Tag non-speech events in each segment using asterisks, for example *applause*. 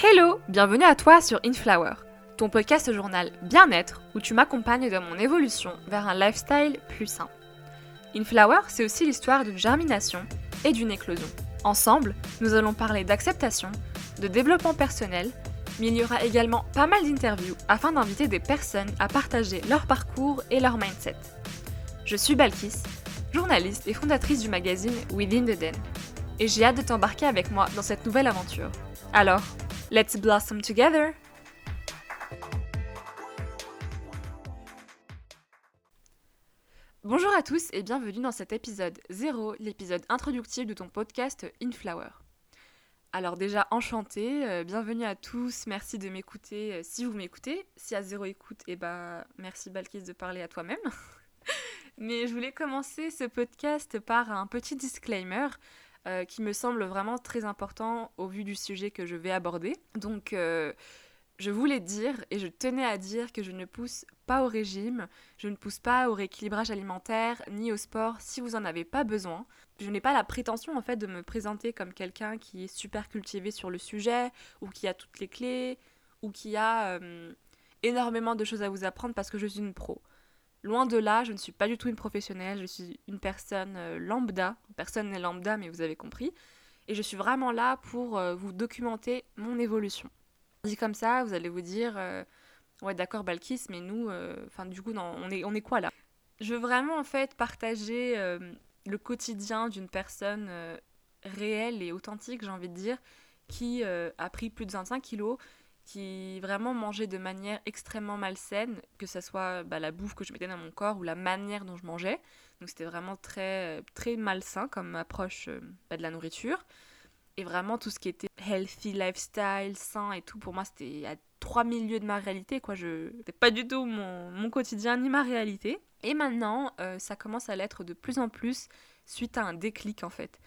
Hello, bienvenue à toi sur Inflower, ton podcast journal bien-être où tu m'accompagnes dans mon évolution vers un lifestyle plus sain. Inflower, c'est aussi l'histoire d'une germination et d'une éclosion. Ensemble, nous allons parler d'acceptation, de développement personnel, mais il y aura également pas mal d'interviews afin d'inviter des personnes à partager leur parcours et leur mindset. Je suis Balkis, journaliste et fondatrice du magazine Within the Den, et j'ai hâte de t'embarquer avec moi dans cette nouvelle aventure. Alors, let's blossom together! Bonjour à tous et bienvenue dans cet épisode 0, l'épisode introductif de ton podcast Inflower. Alors déjà enchanté, euh, bienvenue à tous, merci de m'écouter euh, si vous m'écoutez. Si à zéro écoute, et eh ben merci Balkis de parler à toi-même. *laughs* Mais je voulais commencer ce podcast par un petit disclaimer euh, qui me semble vraiment très important au vu du sujet que je vais aborder. Donc je voulais dire et je tenais à dire que je ne pousse pas au régime, je ne pousse pas au rééquilibrage alimentaire ni au sport si vous n'en avez pas besoin. Je n'ai pas la prétention en fait de me présenter comme quelqu'un qui est super cultivé sur le sujet ou qui a toutes les clés ou qui a euh, énormément de choses à vous apprendre parce que je suis une pro. Loin de là, je ne suis pas du tout une professionnelle, je suis une personne euh, lambda. Personne n'est lambda, mais vous avez compris. Et je suis vraiment là pour euh, vous documenter mon évolution. Dit comme ça, vous allez vous dire, euh, ouais d'accord Balkis, mais nous, euh, enfin du coup, on est, quoi là? Je veux vraiment en fait partager le quotidien d'une personne réelle et authentique, j'ai envie de dire, qui a pris plus de 25 kilos, qui vraiment mangeait de manière extrêmement malsaine, que ce soit bah, la bouffe que je mettais dans mon corps ou la manière dont je mangeais. Donc c'était vraiment très, très malsain comme approche bah, de la nourriture. Et vraiment, tout ce qui était healthy lifestyle, sain et tout, pour moi, c'était à 3000 lieues de ma réalité, quoi. Je... C'était pas du tout mon, mon, quotidien ni ma réalité. Et maintenant, euh, ça commence à l'être de plus en plus suite à un déclic, en fait.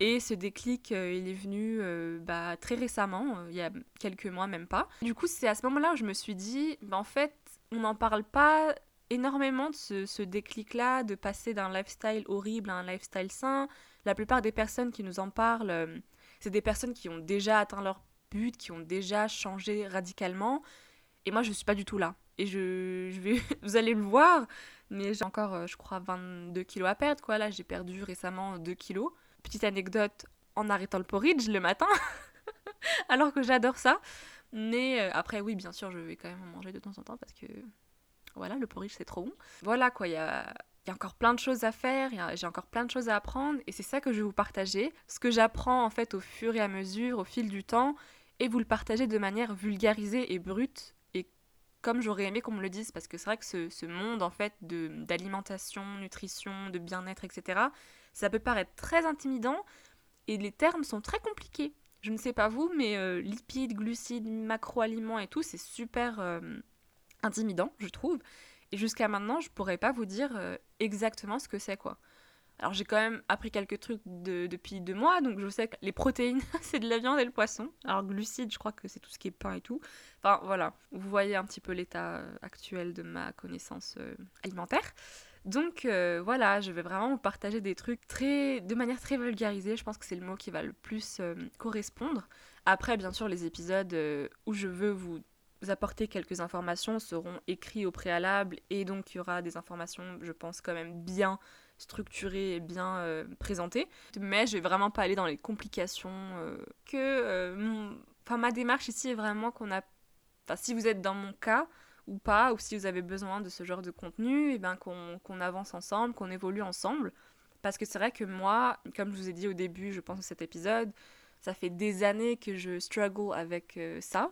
Et ce déclic, euh, il est venu euh, bah, très récemment, il y a quelques mois, même pas. Du coup, c'est à ce moment-là où je me suis dit, bah, en fait, on n'en parle pas énormément de ce, ce déclic-là, de passer d'un lifestyle horrible à un lifestyle sain. La plupart des personnes qui nous en parlent c'est des personnes qui ont déjà atteint leur but, qui ont déjà changé radicalement. Et moi, je ne suis pas du tout là. Et je, je vais, *laughs* vous allez le voir, mais j'ai encore, euh, je crois, 22 kilos à perdre. Quoi. Là, j'ai perdu récemment 2 kilos. Petite anecdote, en arrêtant le porridge le matin, *laughs* alors que j'adore ça. Mais euh, après, oui, bien sûr, je vais quand même en manger de temps en temps parce que, voilà, le porridge, c'est trop bon. Voilà, quoi, il y a y a encore plein de choses à faire, j'ai encore plein de choses à apprendre et c'est ça que je vais vous partager, ce que j'apprends en fait au fur et à mesure, au fil du temps et vous le partagez de manière vulgarisée et brute comme j'aurais aimé qu'on me le dise parce que c'est vrai que ce, monde en fait d'alimentation, nutrition, de bien-être, etc. ça peut paraître très intimidant et les termes sont très compliqués. Je ne sais pas vous, mais euh, lipides, glucides, macroaliments et tout, c'est super euh, intimidant, je trouve. Et jusqu'à maintenant, je pourrais pas vous dire euh, exactement ce que c'est quoi. Alors j'ai quand même appris quelques trucs depuis deux mois, donc je sais que les protéines, *laughs* c'est de la viande et le poisson. Alors glucides, je crois que c'est tout ce qui est pain et tout. Enfin voilà, vous voyez un petit peu l'état euh, actuel de ma connaissance euh, alimentaire. Donc voilà, je vais vraiment vous partager des trucs très, de manière très vulgarisée. Je pense que c'est le mot qui va le plus correspondre. Après, bien sûr, les épisodes où je veux vous apporter quelques informations seront écrits au préalable et donc il y aura des informations, je pense, quand même bien structurées et bien euh, présentées. Mais je vais vraiment pas aller dans les complications euh, que euh, enfin ma démarche ici est vraiment qu'on a enfin si vous êtes dans mon cas ou pas ou si vous avez besoin de ce genre de contenu et eh ben qu'on avance ensemble, qu'on évolue ensemble parce que c'est vrai que moi, comme je vous ai dit au début, je pense de cet épisode, ça fait des années que je struggle avec ça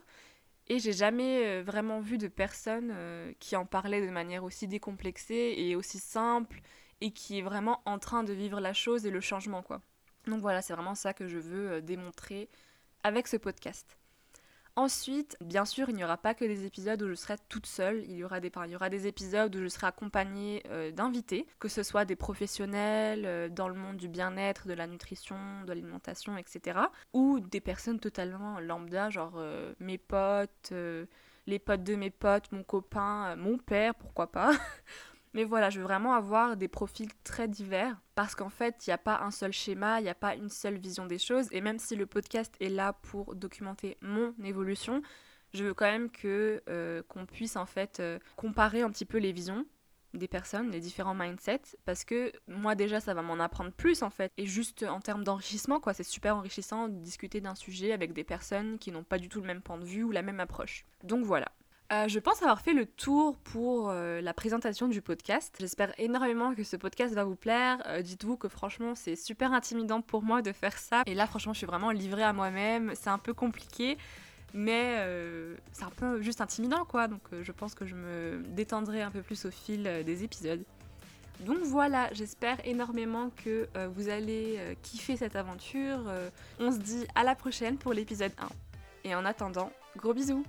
et j'ai jamais euh, vraiment vu de personne euh, qui en parlait de manière aussi décomplexée et aussi simple et qui est vraiment en train de vivre la chose et le changement quoi. Donc voilà, c'est vraiment ça que je veux euh, démontrer avec ce podcast. Ensuite, bien sûr, il n'y aura pas que des épisodes où je serai toute seule. Il y aura des, épisodes où je serai accompagnée euh, d'invités, que ce soit des professionnels euh, dans le monde du bien-être, de la nutrition, de l'alimentation, etc. Ou des personnes totalement lambda, genre mes potes, les potes de mes potes, mon copain, mon père, pourquoi pas. *laughs* Mais voilà, je veux vraiment avoir des profils très divers parce qu'en fait, il n'y a pas un seul schéma, il n'y a pas une seule vision des choses. Et même si le podcast est là pour documenter mon évolution, je veux quand même que euh, qu'on puisse en fait euh, comparer un petit peu les visions des personnes, les différents mindsets, parce que moi déjà ça va m'en apprendre plus en fait, et juste en termes d'enrichissement quoi, c'est super enrichissant de discuter d'un sujet avec des personnes qui n'ont pas du tout le même point de vue ou la même approche. Donc voilà. Euh, je pense avoir fait le tour pour la présentation du podcast. J'espère énormément que ce podcast va vous plaire. Dites-vous que franchement c'est super intimidant pour moi de faire ça. Et là franchement je suis vraiment livrée à moi-même. C'est un peu compliqué mais euh, c'est un peu juste intimidant quoi, donc euh, je pense que je me détendrai un peu plus au fil euh, des épisodes. Donc voilà, j'espère énormément que vous allez kiffer cette aventure. on se dit à la prochaine pour l'épisode 1. Et en attendant, gros bisous